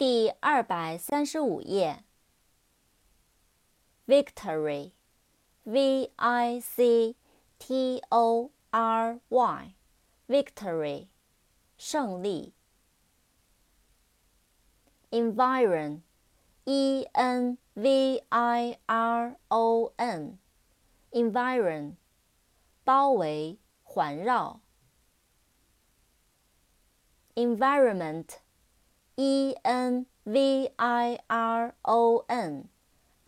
第二百三十五页，Victory，V I C T O R Y，Victory，胜利。Environment，E N V I R O N，Environment，包围、环绕。Environment。e n v i r o n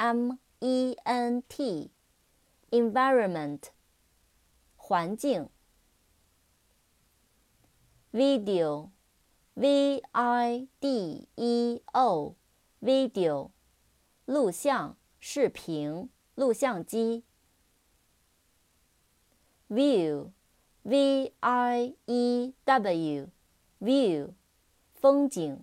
m e n t environment 环境 video v i d e o video 录像视频录像机 view v i e w view 风景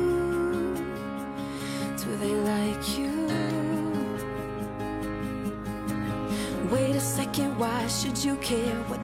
Wait a second, why should you care? What